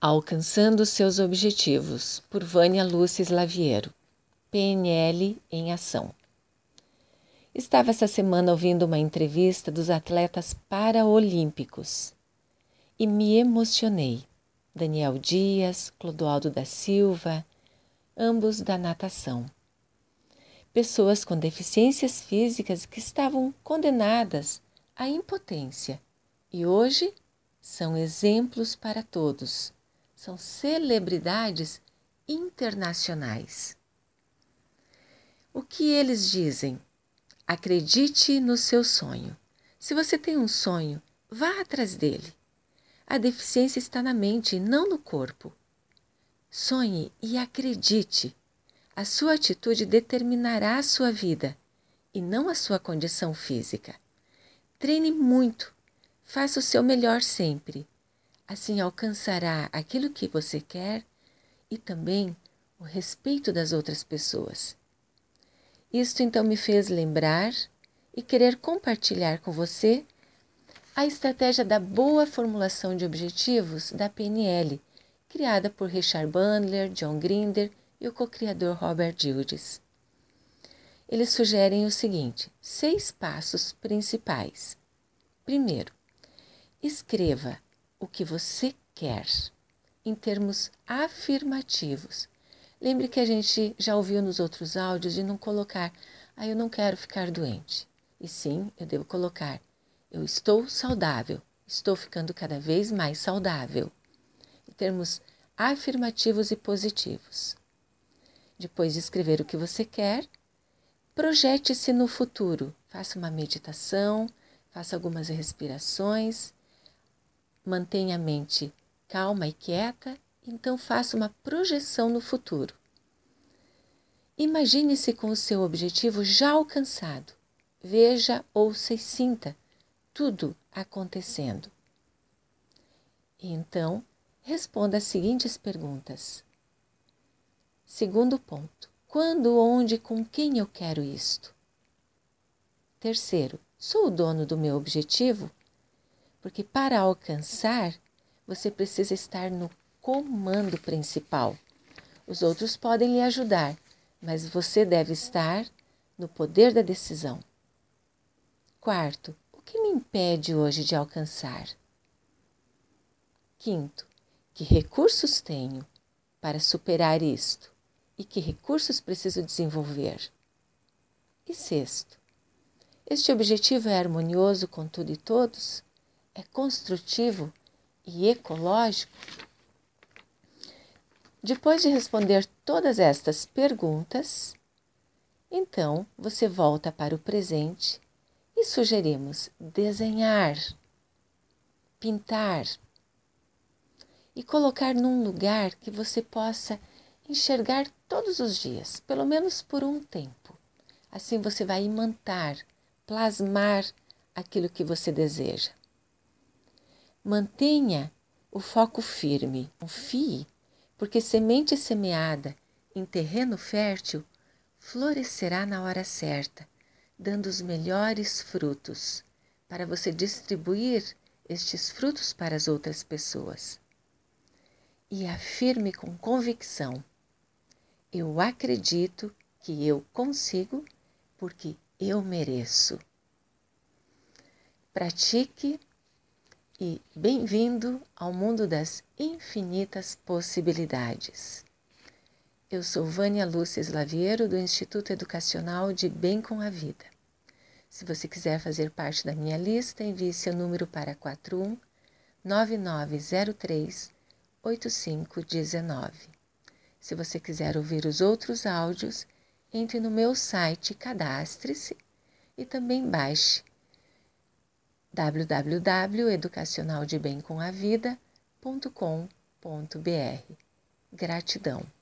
Alcançando seus objetivos, por Vânia Lúcia Slaviero, PNL em Ação. Estava essa semana ouvindo uma entrevista dos atletas paraolímpicos e me emocionei. Daniel Dias, Clodoaldo da Silva, ambos da natação. Pessoas com deficiências físicas que estavam condenadas à impotência e hoje são exemplos para todos. São celebridades internacionais. O que eles dizem? Acredite no seu sonho. Se você tem um sonho, vá atrás dele. A deficiência está na mente, não no corpo. Sonhe e acredite. A sua atitude determinará a sua vida e não a sua condição física. Treine muito, faça o seu melhor sempre. Assim alcançará aquilo que você quer e também o respeito das outras pessoas. Isto então me fez lembrar e querer compartilhar com você a estratégia da boa formulação de objetivos da PNL, criada por Richard Bandler, John Grinder e o co-criador Robert Gildes. Eles sugerem o seguinte: seis passos principais. Primeiro, escreva o que você quer em termos afirmativos. Lembre que a gente já ouviu nos outros áudios de não colocar, ah, eu não quero ficar doente. E sim, eu devo colocar, eu estou saudável, estou ficando cada vez mais saudável. Em termos afirmativos e positivos. Depois de escrever o que você quer, projete-se no futuro. Faça uma meditação, faça algumas respirações, mantenha a mente calma e quieta, então faça uma projeção no futuro. Imagine-se com o seu objetivo já alcançado. Veja, ouça e sinta tudo acontecendo. Então, responda as seguintes perguntas. Segundo ponto: quando, onde, com quem eu quero isto? Terceiro: sou o dono do meu objetivo? Porque para alcançar, você precisa estar no comando principal. Os outros podem lhe ajudar, mas você deve estar no poder da decisão. Quarto, que me impede hoje de alcançar? Quinto, que recursos tenho para superar isto e que recursos preciso desenvolver? E sexto, este objetivo é harmonioso com tudo e todos? É construtivo e ecológico? Depois de responder todas estas perguntas, então você volta para o presente e sugerimos desenhar, pintar e colocar num lugar que você possa enxergar todos os dias, pelo menos por um tempo. Assim você vai imantar, plasmar aquilo que você deseja. Mantenha o foco firme, confie, porque semente semeada em terreno fértil florescerá na hora certa dando os melhores frutos, para você distribuir estes frutos para as outras pessoas. E afirme com convicção: eu acredito que eu consigo porque eu mereço. Pratique e bem-vindo ao mundo das infinitas possibilidades. Eu sou Vânia Lúcia Slaviero, do Instituto Educacional de Bem com a Vida. Se você quiser fazer parte da minha lista, envie seu número para 41 9903 8519. Se você quiser ouvir os outros áudios, entre no meu site, cadastre-se e também baixe www.educacionaldebemcomavida.com.br. Gratidão.